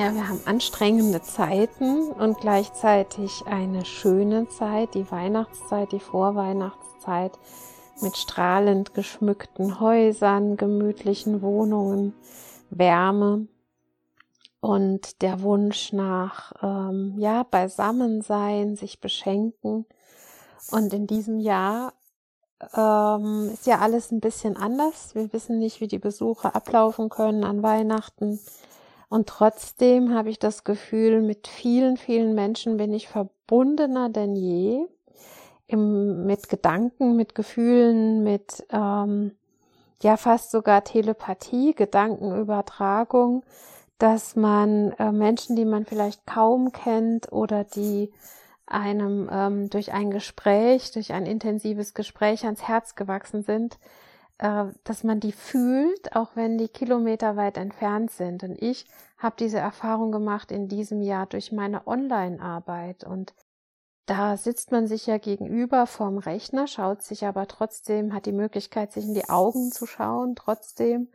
Ja, wir haben anstrengende Zeiten und gleichzeitig eine schöne Zeit, die Weihnachtszeit, die Vorweihnachtszeit mit strahlend geschmückten Häusern, gemütlichen Wohnungen, Wärme und der Wunsch nach ähm, ja Beisammensein, sich beschenken. Und in diesem Jahr ähm, ist ja alles ein bisschen anders. Wir wissen nicht, wie die Besuche ablaufen können an Weihnachten. Und trotzdem habe ich das Gefühl, mit vielen, vielen Menschen bin ich verbundener denn je. Im, mit Gedanken, mit Gefühlen, mit ähm, ja fast sogar Telepathie, Gedankenübertragung, dass man äh, Menschen, die man vielleicht kaum kennt oder die einem ähm, durch ein Gespräch, durch ein intensives Gespräch ans Herz gewachsen sind, äh, dass man die fühlt, auch wenn die Kilometer weit entfernt sind. Und ich habe diese Erfahrung gemacht in diesem Jahr durch meine Online-Arbeit. Und da sitzt man sich ja gegenüber vorm Rechner, schaut sich aber trotzdem, hat die Möglichkeit, sich in die Augen zu schauen, trotzdem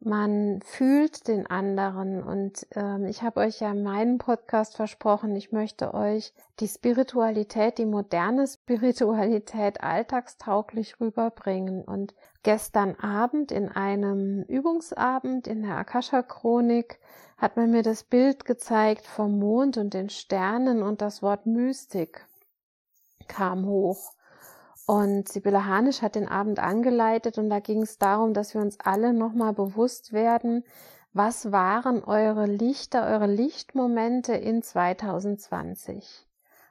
man fühlt den anderen. Und ähm, ich habe euch ja in meinem Podcast versprochen, ich möchte euch die Spiritualität, die moderne Spiritualität alltagstauglich rüberbringen. Und gestern Abend in einem Übungsabend in der Akasha Chronik hat man mir das Bild gezeigt vom Mond und den Sternen und das Wort Mystik kam hoch und Sibylle Hanisch hat den Abend angeleitet und da ging es darum, dass wir uns alle nochmal bewusst werden, was waren eure Lichter, eure Lichtmomente in 2020?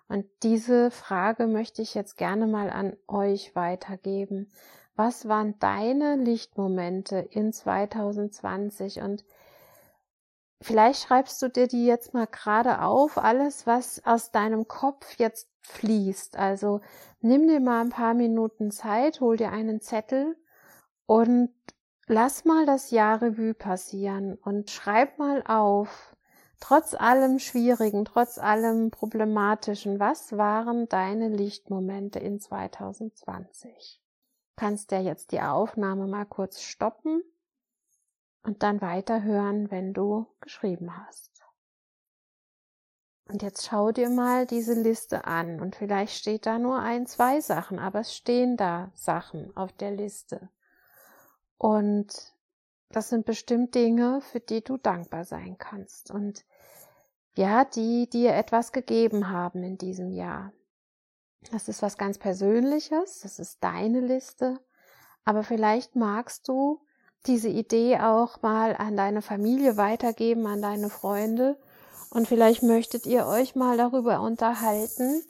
Und diese Frage möchte ich jetzt gerne mal an euch weitergeben. Was waren deine Lichtmomente in 2020? Und vielleicht schreibst du dir die jetzt mal gerade auf, alles, was aus deinem Kopf jetzt fließt. Also nimm dir mal ein paar Minuten Zeit, hol dir einen Zettel und lass mal das Jahr Revue passieren und schreib mal auf, trotz allem Schwierigen, trotz allem Problematischen, was waren deine Lichtmomente in 2020? Kannst ja jetzt die Aufnahme mal kurz stoppen und dann weiterhören, wenn du geschrieben hast. Und jetzt schau dir mal diese Liste an und vielleicht steht da nur ein, zwei Sachen, aber es stehen da Sachen auf der Liste. Und das sind bestimmt Dinge, für die du dankbar sein kannst und ja, die dir etwas gegeben haben in diesem Jahr. Das ist was ganz Persönliches, das ist deine Liste, aber vielleicht magst du diese Idee auch mal an deine Familie weitergeben, an deine Freunde und vielleicht möchtet ihr euch mal darüber unterhalten,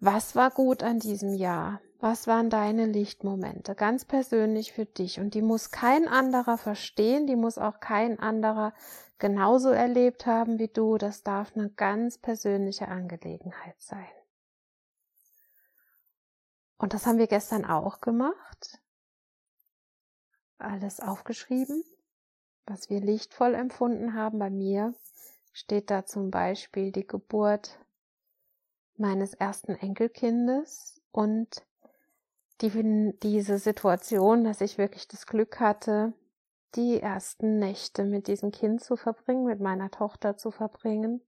was war gut an diesem Jahr? Was waren deine Lichtmomente? Ganz persönlich für dich. Und die muss kein anderer verstehen, die muss auch kein anderer genauso erlebt haben wie du. Das darf eine ganz persönliche Angelegenheit sein. Und das haben wir gestern auch gemacht. Alles aufgeschrieben, was wir lichtvoll empfunden haben bei mir steht da zum Beispiel die Geburt meines ersten Enkelkindes und die, diese Situation, dass ich wirklich das Glück hatte, die ersten Nächte mit diesem Kind zu verbringen, mit meiner Tochter zu verbringen.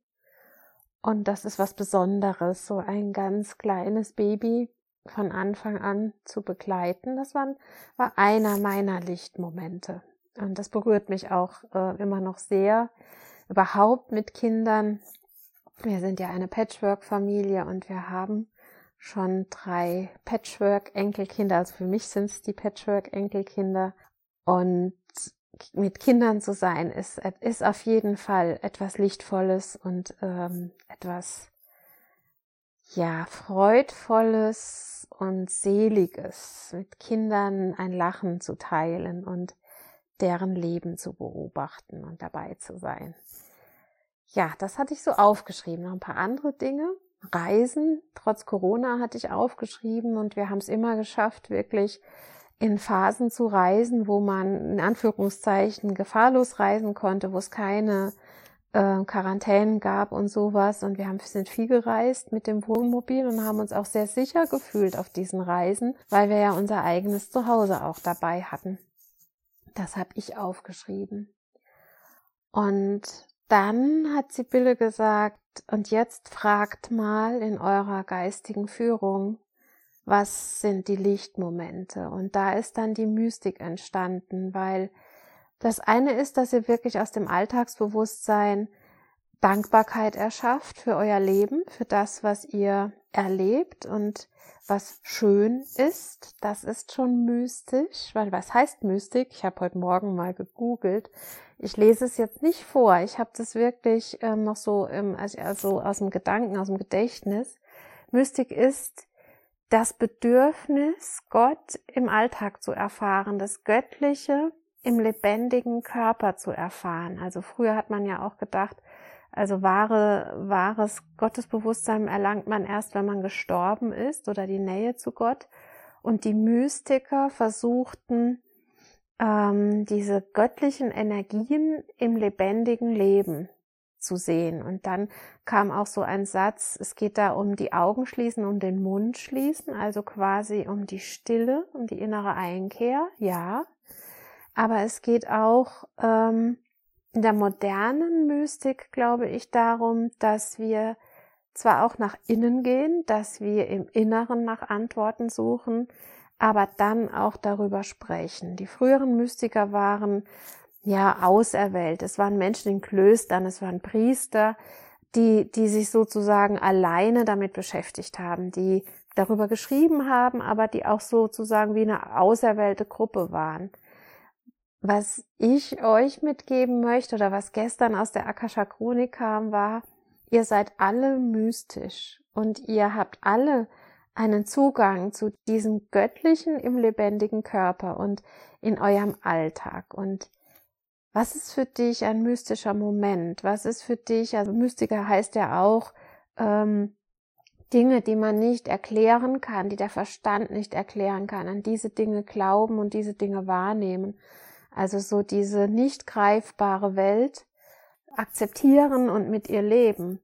Und das ist was Besonderes, so ein ganz kleines Baby von Anfang an zu begleiten. Das war, war einer meiner Lichtmomente. Und das berührt mich auch äh, immer noch sehr, überhaupt mit Kindern Wir sind ja eine Patchwork-Familie und wir haben schon drei Patchwork-Enkelkinder. Also für mich sind es die Patchwork-Enkelkinder. Und mit Kindern zu sein, ist, ist auf jeden Fall etwas Lichtvolles und ähm, etwas, ja, Freudvolles und Seliges, mit Kindern ein Lachen zu teilen und deren Leben zu beobachten und dabei zu sein. Ja, das hatte ich so aufgeschrieben. Noch ein paar andere Dinge. Reisen, trotz Corona hatte ich aufgeschrieben und wir haben es immer geschafft, wirklich in Phasen zu reisen, wo man in Anführungszeichen gefahrlos reisen konnte, wo es keine äh, Quarantänen gab und sowas. Und wir haben, sind viel gereist mit dem Wohnmobil und haben uns auch sehr sicher gefühlt auf diesen Reisen, weil wir ja unser eigenes Zuhause auch dabei hatten. Das habe ich aufgeschrieben. Und dann hat Sibylle gesagt, und jetzt fragt mal in eurer geistigen Führung, was sind die Lichtmomente? Und da ist dann die Mystik entstanden, weil das eine ist, dass ihr wirklich aus dem Alltagsbewusstsein Dankbarkeit erschafft für euer Leben, für das, was ihr erlebt und was schön ist. Das ist schon mystisch, weil was heißt Mystik? Ich habe heute Morgen mal gegoogelt. Ich lese es jetzt nicht vor. Ich habe das wirklich ähm, noch so im, also aus dem Gedanken, aus dem Gedächtnis. Mystik ist das Bedürfnis, Gott im Alltag zu erfahren, das Göttliche im lebendigen Körper zu erfahren. Also früher hat man ja auch gedacht, also wahre, wahres Gottesbewusstsein erlangt man erst, wenn man gestorben ist oder die Nähe zu Gott. Und die Mystiker versuchten, ähm, diese göttlichen Energien im lebendigen Leben zu sehen. Und dann kam auch so ein Satz, es geht da um die Augen schließen, um den Mund schließen, also quasi um die Stille, um die innere Einkehr, ja. Aber es geht auch ähm, in der modernen Mystik, glaube ich, darum, dass wir zwar auch nach innen gehen, dass wir im Inneren nach Antworten suchen, aber dann auch darüber sprechen. Die früheren Mystiker waren ja auserwählt. Es waren Menschen in Klöstern, es waren Priester, die, die sich sozusagen alleine damit beschäftigt haben, die darüber geschrieben haben, aber die auch sozusagen wie eine auserwählte Gruppe waren. Was ich euch mitgeben möchte oder was gestern aus der Akasha Chronik kam, war, ihr seid alle mystisch und ihr habt alle einen Zugang zu diesem Göttlichen im lebendigen Körper und in eurem Alltag. Und was ist für dich ein mystischer Moment? Was ist für dich, also Mystiker heißt ja auch ähm, Dinge, die man nicht erklären kann, die der Verstand nicht erklären kann, an diese Dinge glauben und diese Dinge wahrnehmen. Also so diese nicht greifbare Welt akzeptieren und mit ihr leben.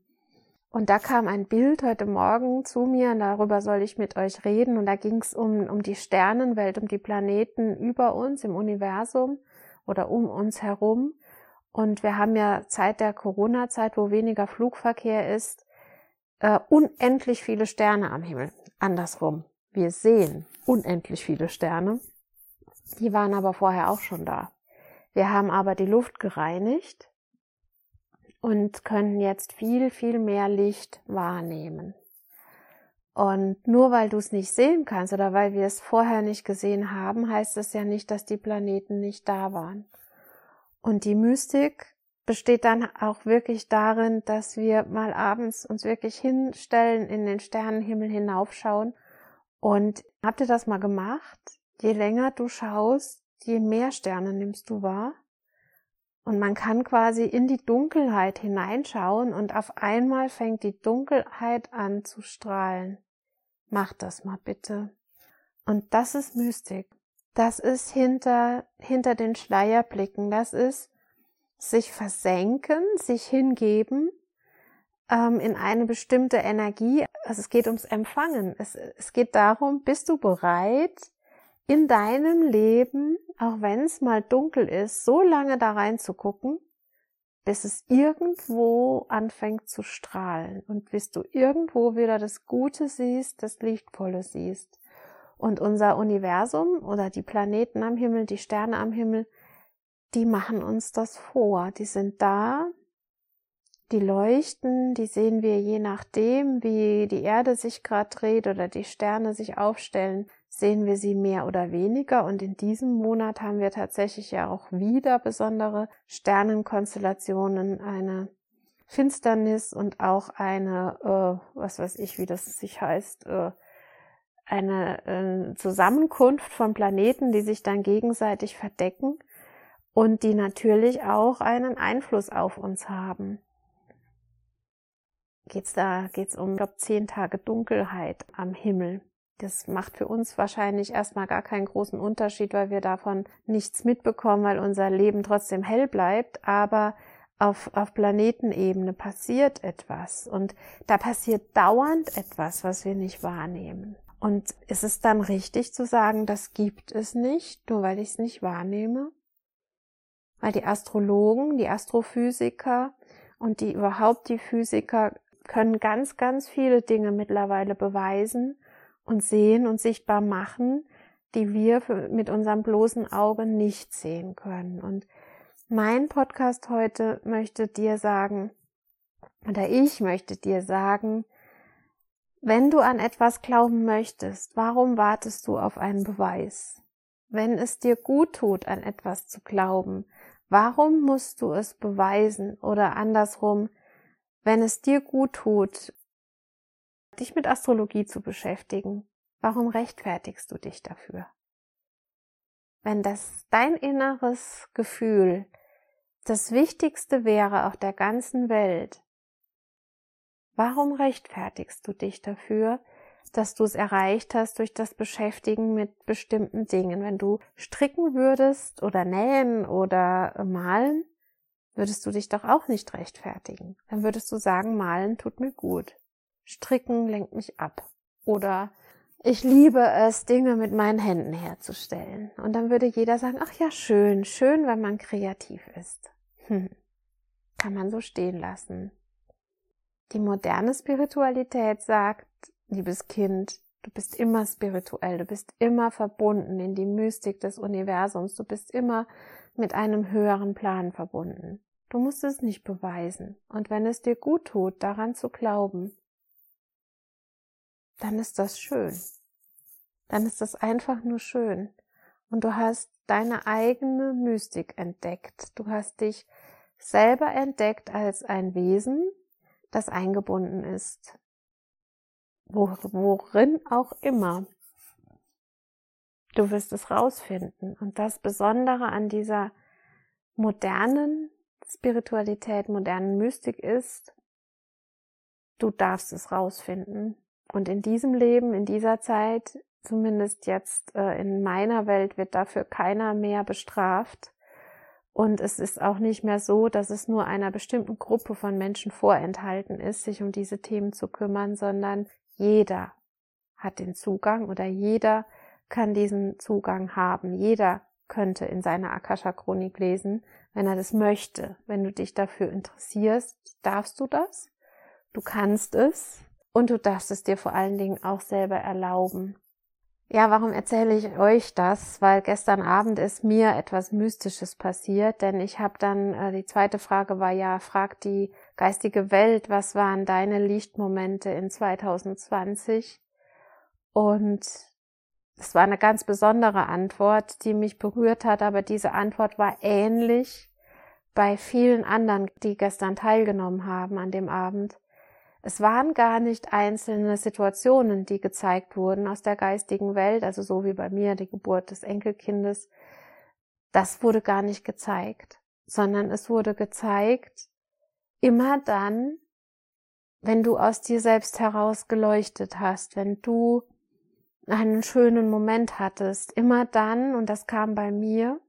Und da kam ein Bild heute Morgen zu mir, und darüber soll ich mit euch reden. Und da ging es um, um die Sternenwelt, um die Planeten über uns im Universum oder um uns herum. Und wir haben ja Zeit der Corona-Zeit, wo weniger Flugverkehr ist, äh, unendlich viele Sterne am Himmel. Andersrum. Wir sehen unendlich viele Sterne. Die waren aber vorher auch schon da. Wir haben aber die Luft gereinigt und können jetzt viel, viel mehr Licht wahrnehmen. Und nur weil du es nicht sehen kannst oder weil wir es vorher nicht gesehen haben, heißt es ja nicht, dass die Planeten nicht da waren. Und die Mystik besteht dann auch wirklich darin, dass wir mal abends uns wirklich hinstellen, in den Sternenhimmel hinaufschauen. Und habt ihr das mal gemacht? Je länger du schaust, je mehr Sterne nimmst du wahr. Und man kann quasi in die Dunkelheit hineinschauen und auf einmal fängt die Dunkelheit an zu strahlen. Mach das mal bitte. Und das ist Mystik. Das ist hinter, hinter den Schleierblicken. Das ist sich versenken, sich hingeben ähm, in eine bestimmte Energie. Also es geht ums Empfangen. Es, es geht darum, bist du bereit, in deinem Leben, auch wenn es mal dunkel ist, so lange da reinzugucken, bis es irgendwo anfängt zu strahlen und bis du irgendwo wieder das Gute siehst, das Lichtvolle siehst. Und unser Universum oder die Planeten am Himmel, die Sterne am Himmel, die machen uns das vor. Die sind da, die leuchten, die sehen wir je nachdem, wie die Erde sich gerade dreht oder die Sterne sich aufstellen, sehen wir sie mehr oder weniger. Und in diesem Monat haben wir tatsächlich ja auch wieder besondere Sternenkonstellationen, eine Finsternis und auch eine, äh, was weiß ich, wie das sich heißt, äh, eine äh, Zusammenkunft von Planeten, die sich dann gegenseitig verdecken und die natürlich auch einen Einfluss auf uns haben. Geht's da, geht's um, ich glaube, zehn Tage Dunkelheit am Himmel. Das macht für uns wahrscheinlich erstmal gar keinen großen Unterschied, weil wir davon nichts mitbekommen, weil unser Leben trotzdem hell bleibt. Aber auf, auf Planetenebene passiert etwas und da passiert dauernd etwas, was wir nicht wahrnehmen. Und ist es dann richtig zu sagen, das gibt es nicht, nur weil ich es nicht wahrnehme? Weil die Astrologen, die Astrophysiker und die überhaupt die Physiker können ganz, ganz viele Dinge mittlerweile beweisen und sehen und sichtbar machen, die wir mit unserem bloßen Auge nicht sehen können. Und mein Podcast heute möchte dir sagen, oder ich möchte dir sagen, wenn du an etwas glauben möchtest, warum wartest du auf einen Beweis? Wenn es dir gut tut, an etwas zu glauben, warum musst du es beweisen? Oder andersrum, wenn es dir gut tut, dich mit Astrologie zu beschäftigen, warum rechtfertigst du dich dafür? Wenn das dein inneres Gefühl das Wichtigste wäre auf der ganzen Welt, warum rechtfertigst du dich dafür, dass du es erreicht hast durch das Beschäftigen mit bestimmten Dingen? Wenn du stricken würdest oder nähen oder malen, würdest du dich doch auch nicht rechtfertigen. Dann würdest du sagen, malen tut mir gut. Stricken lenkt mich ab. Oder ich liebe es, Dinge mit meinen Händen herzustellen. Und dann würde jeder sagen, ach ja, schön, schön, wenn man kreativ ist. Hm. Kann man so stehen lassen. Die moderne Spiritualität sagt, liebes Kind, du bist immer spirituell, du bist immer verbunden in die Mystik des Universums, du bist immer mit einem höheren Plan verbunden. Du musst es nicht beweisen. Und wenn es dir gut tut, daran zu glauben, dann ist das schön. Dann ist das einfach nur schön. Und du hast deine eigene Mystik entdeckt. Du hast dich selber entdeckt als ein Wesen, das eingebunden ist. Worin auch immer. Du wirst es rausfinden. Und das Besondere an dieser modernen Spiritualität, modernen Mystik ist, du darfst es rausfinden. Und in diesem Leben, in dieser Zeit, zumindest jetzt äh, in meiner Welt, wird dafür keiner mehr bestraft. Und es ist auch nicht mehr so, dass es nur einer bestimmten Gruppe von Menschen vorenthalten ist, sich um diese Themen zu kümmern, sondern jeder hat den Zugang oder jeder kann diesen Zugang haben. Jeder könnte in seiner Akasha-Chronik lesen, wenn er das möchte. Wenn du dich dafür interessierst, darfst du das. Du kannst es. Und du darfst es dir vor allen Dingen auch selber erlauben. Ja, warum erzähle ich euch das? Weil gestern Abend ist mir etwas Mystisches passiert, denn ich habe dann, äh, die zweite Frage war ja, fragt die geistige Welt, was waren deine Lichtmomente in 2020? Und es war eine ganz besondere Antwort, die mich berührt hat, aber diese Antwort war ähnlich bei vielen anderen, die gestern teilgenommen haben an dem Abend. Es waren gar nicht einzelne Situationen, die gezeigt wurden aus der geistigen Welt, also so wie bei mir die Geburt des Enkelkindes. Das wurde gar nicht gezeigt, sondern es wurde gezeigt, immer dann, wenn du aus dir selbst heraus geleuchtet hast, wenn du einen schönen Moment hattest, immer dann, und das kam bei mir,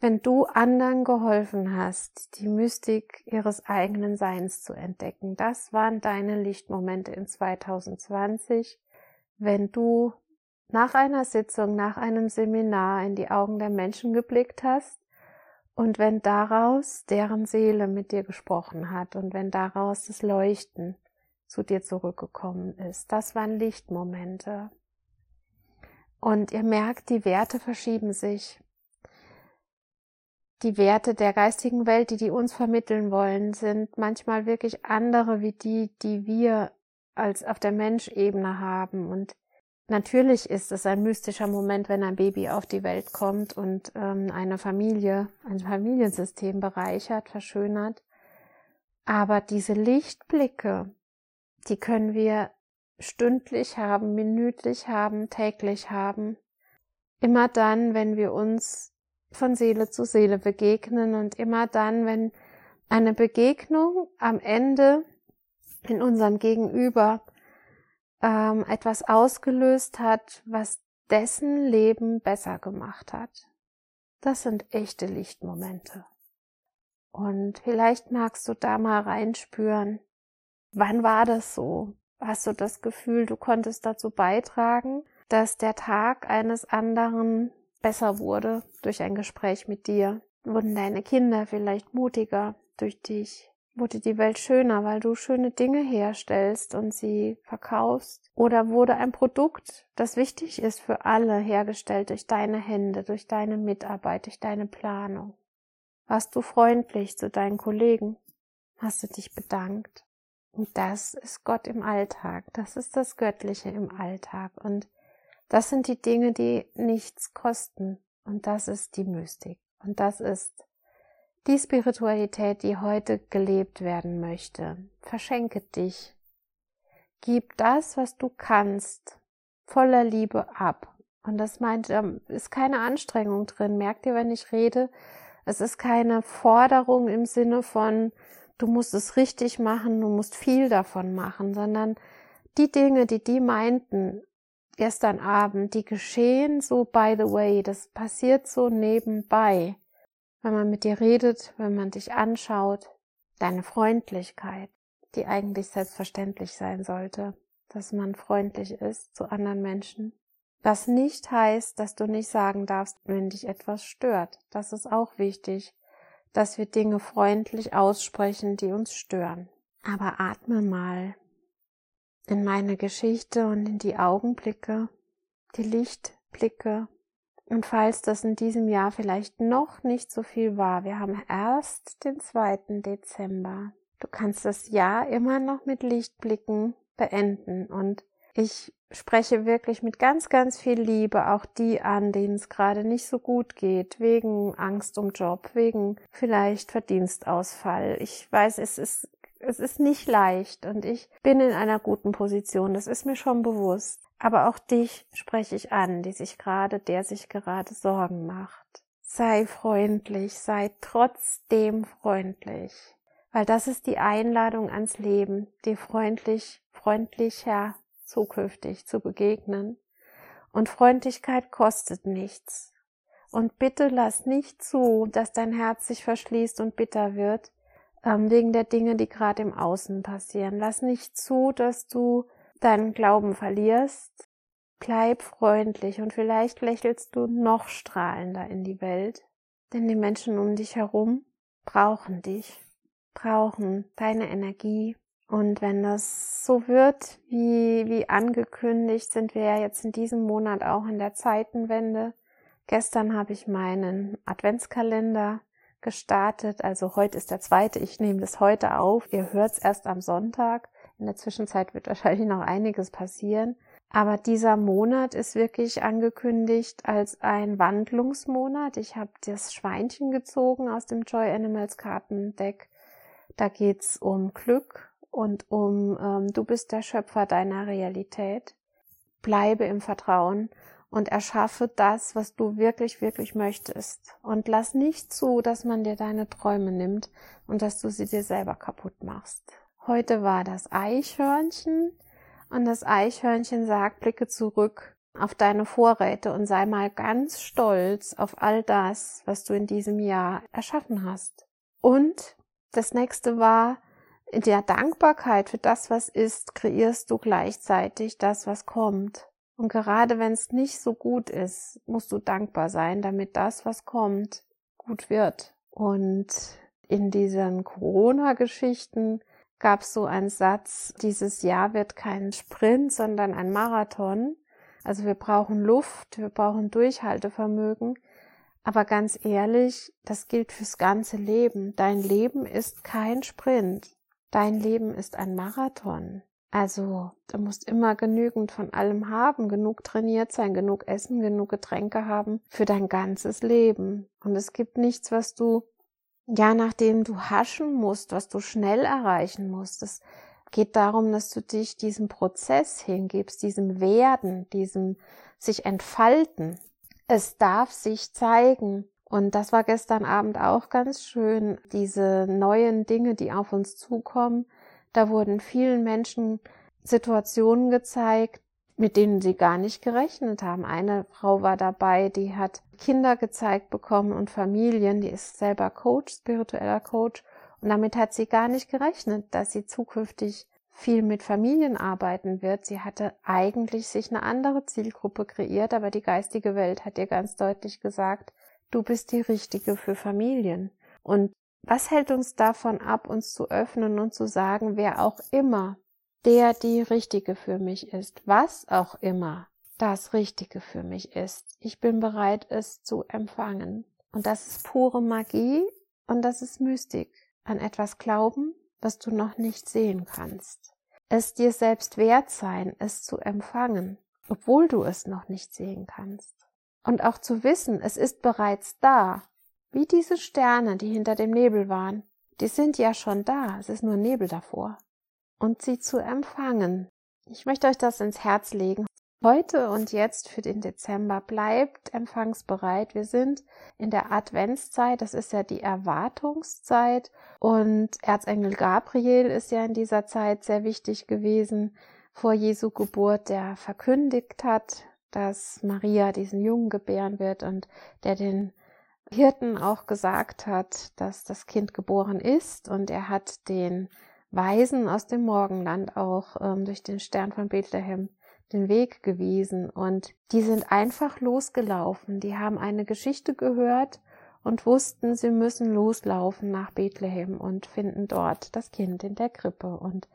wenn du anderen geholfen hast, die Mystik ihres eigenen Seins zu entdecken. Das waren deine Lichtmomente in 2020, wenn du nach einer Sitzung, nach einem Seminar in die Augen der Menschen geblickt hast und wenn daraus deren Seele mit dir gesprochen hat und wenn daraus das Leuchten zu dir zurückgekommen ist. Das waren Lichtmomente. Und ihr merkt, die Werte verschieben sich. Die Werte der geistigen Welt, die die uns vermitteln wollen, sind manchmal wirklich andere wie die, die wir als auf der Menschebene haben. Und natürlich ist es ein mystischer Moment, wenn ein Baby auf die Welt kommt und ähm, eine Familie, ein Familiensystem bereichert, verschönert. Aber diese Lichtblicke, die können wir stündlich haben, minütlich haben, täglich haben. Immer dann, wenn wir uns von Seele zu Seele begegnen und immer dann, wenn eine Begegnung am Ende in unserem Gegenüber ähm, etwas ausgelöst hat, was dessen Leben besser gemacht hat. Das sind echte Lichtmomente. Und vielleicht magst du da mal reinspüren, wann war das so? Hast du das Gefühl, du konntest dazu beitragen, dass der Tag eines anderen besser wurde durch ein Gespräch mit dir? Wurden deine Kinder vielleicht mutiger durch dich? Wurde die Welt schöner, weil du schöne Dinge herstellst und sie verkaufst? Oder wurde ein Produkt, das wichtig ist für alle, hergestellt durch deine Hände, durch deine Mitarbeit, durch deine Planung? Warst du freundlich zu deinen Kollegen? Hast du dich bedankt? Und das ist Gott im Alltag. Das ist das Göttliche im Alltag. Und das sind die Dinge, die nichts kosten. Und das ist die Mystik. Und das ist die Spiritualität, die heute gelebt werden möchte. Verschenke dich. Gib das, was du kannst, voller Liebe ab. Und das meint, ist keine Anstrengung drin. Merkt ihr, wenn ich rede, es ist keine Forderung im Sinne von, du musst es richtig machen, du musst viel davon machen, sondern die Dinge, die die meinten, gestern Abend, die geschehen so by the way, das passiert so nebenbei. Wenn man mit dir redet, wenn man dich anschaut, deine Freundlichkeit, die eigentlich selbstverständlich sein sollte, dass man freundlich ist zu anderen Menschen. Was nicht heißt, dass du nicht sagen darfst, wenn dich etwas stört. Das ist auch wichtig, dass wir Dinge freundlich aussprechen, die uns stören. Aber atme mal in meine Geschichte und in die Augenblicke, die Lichtblicke. Und falls das in diesem Jahr vielleicht noch nicht so viel war, wir haben erst den 2. Dezember. Du kannst das Jahr immer noch mit Lichtblicken beenden und ich spreche wirklich mit ganz, ganz viel Liebe auch die an, denen es gerade nicht so gut geht, wegen Angst um Job, wegen vielleicht Verdienstausfall. Ich weiß, es ist es ist nicht leicht und ich bin in einer guten Position, das ist mir schon bewusst. Aber auch dich spreche ich an, die sich gerade, der sich gerade Sorgen macht. Sei freundlich, sei trotzdem freundlich. Weil das ist die Einladung ans Leben, dir freundlich, freundlicher zukünftig zu begegnen. Und Freundlichkeit kostet nichts. Und bitte lass nicht zu, dass dein Herz sich verschließt und bitter wird, ähm, wegen der Dinge, die gerade im Außen passieren. Lass nicht zu, dass du deinen Glauben verlierst. Bleib freundlich und vielleicht lächelst du noch strahlender in die Welt, denn die Menschen um dich herum brauchen dich, brauchen deine Energie. Und wenn das so wird, wie, wie angekündigt, sind wir ja jetzt in diesem Monat auch in der Zeitenwende. Gestern habe ich meinen Adventskalender gestartet. Also heute ist der zweite. Ich nehme das heute auf. Ihr hört es erst am Sonntag. In der Zwischenzeit wird wahrscheinlich noch einiges passieren. Aber dieser Monat ist wirklich angekündigt als ein Wandlungsmonat. Ich habe das Schweinchen gezogen aus dem Joy Animals Kartendeck. Da geht's um Glück und um ähm, du bist der Schöpfer deiner Realität. Bleibe im Vertrauen und erschaffe das, was du wirklich, wirklich möchtest. Und lass nicht zu, dass man dir deine Träume nimmt und dass du sie dir selber kaputt machst. Heute war das Eichhörnchen und das Eichhörnchen sagt, blicke zurück auf deine Vorräte und sei mal ganz stolz auf all das, was du in diesem Jahr erschaffen hast. Und das nächste war, in der Dankbarkeit für das, was ist, kreierst du gleichzeitig das, was kommt. Und gerade wenn es nicht so gut ist, musst du dankbar sein, damit das, was kommt, gut wird. Und in diesen Corona-Geschichten gab es so einen Satz, dieses Jahr wird kein Sprint, sondern ein Marathon. Also wir brauchen Luft, wir brauchen Durchhaltevermögen, Aber ganz ehrlich, das gilt fürs ganze Leben. Dein Leben ist kein Sprint. Dein Leben ist ein Marathon. Also, du musst immer genügend von allem haben, genug trainiert sein, genug essen, genug Getränke haben für dein ganzes Leben. Und es gibt nichts, was du, ja, nachdem du haschen musst, was du schnell erreichen musst. Es geht darum, dass du dich diesem Prozess hingibst, diesem Werden, diesem sich entfalten. Es darf sich zeigen. Und das war gestern Abend auch ganz schön, diese neuen Dinge, die auf uns zukommen da wurden vielen Menschen Situationen gezeigt, mit denen sie gar nicht gerechnet haben. Eine Frau war dabei, die hat Kinder gezeigt bekommen und Familien, die ist selber Coach, spiritueller Coach, und damit hat sie gar nicht gerechnet, dass sie zukünftig viel mit Familien arbeiten wird. Sie hatte eigentlich sich eine andere Zielgruppe kreiert, aber die geistige Welt hat ihr ganz deutlich gesagt, du bist die richtige für Familien. Und was hält uns davon ab, uns zu öffnen und zu sagen, wer auch immer der die Richtige für mich ist, was auch immer das Richtige für mich ist. Ich bin bereit, es zu empfangen. Und das ist pure Magie und das ist Mystik. An etwas glauben, was du noch nicht sehen kannst. Es dir selbst wert sein, es zu empfangen, obwohl du es noch nicht sehen kannst. Und auch zu wissen, es ist bereits da. Wie diese Sterne, die hinter dem Nebel waren. Die sind ja schon da, es ist nur Nebel davor. Und sie zu empfangen. Ich möchte euch das ins Herz legen. Heute und jetzt für den Dezember bleibt empfangsbereit. Wir sind in der Adventszeit, das ist ja die Erwartungszeit und Erzengel Gabriel ist ja in dieser Zeit sehr wichtig gewesen vor Jesu Geburt, der verkündigt hat, dass Maria diesen Jungen gebären wird und der den Hirten auch gesagt hat, dass das Kind geboren ist und er hat den Weisen aus dem Morgenland auch ähm, durch den Stern von Bethlehem den Weg gewiesen und die sind einfach losgelaufen. Die haben eine Geschichte gehört und wussten, sie müssen loslaufen nach Bethlehem und finden dort das Kind in der Krippe. Und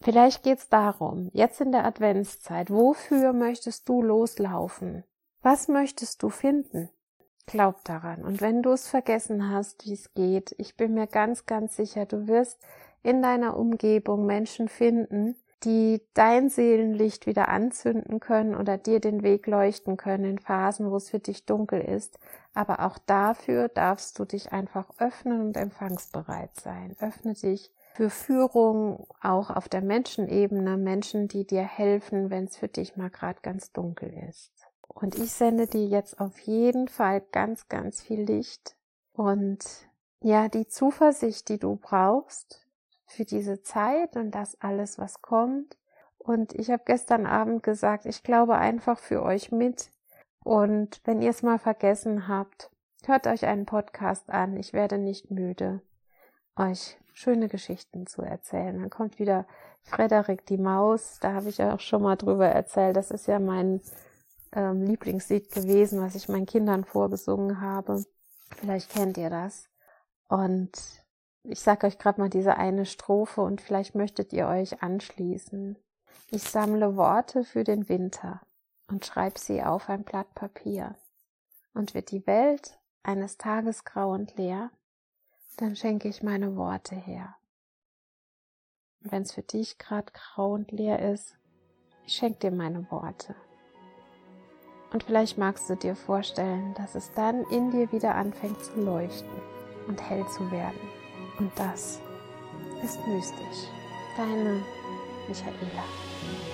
vielleicht geht's darum, jetzt in der Adventszeit, wofür möchtest du loslaufen? Was möchtest du finden? Glaub daran. Und wenn du es vergessen hast, wie es geht, ich bin mir ganz, ganz sicher, du wirst in deiner Umgebung Menschen finden, die dein Seelenlicht wieder anzünden können oder dir den Weg leuchten können in Phasen, wo es für dich dunkel ist. Aber auch dafür darfst du dich einfach öffnen und empfangsbereit sein. Öffne dich für Führung auch auf der Menschenebene, Menschen, die dir helfen, wenn es für dich mal gerade ganz dunkel ist. Und ich sende dir jetzt auf jeden Fall ganz, ganz viel Licht und ja, die Zuversicht, die du brauchst für diese Zeit und das alles, was kommt. Und ich habe gestern Abend gesagt, ich glaube einfach für euch mit. Und wenn ihr es mal vergessen habt, hört euch einen Podcast an. Ich werde nicht müde, euch schöne Geschichten zu erzählen. Dann kommt wieder Frederik die Maus. Da habe ich ja auch schon mal drüber erzählt. Das ist ja mein ähm, Lieblingslied gewesen, was ich meinen Kindern vorgesungen habe. Vielleicht kennt ihr das. Und ich sage euch gerade mal diese eine Strophe und vielleicht möchtet ihr euch anschließen. Ich sammle Worte für den Winter und schreibe sie auf ein Blatt Papier. Und wird die Welt eines Tages grau und leer, dann schenke ich meine Worte her. Und wenn es für dich gerade grau und leer ist, ich schenke dir meine Worte. Und vielleicht magst du dir vorstellen, dass es dann in dir wieder anfängt zu leuchten und hell zu werden. Und das ist mystisch. Deine Michaela.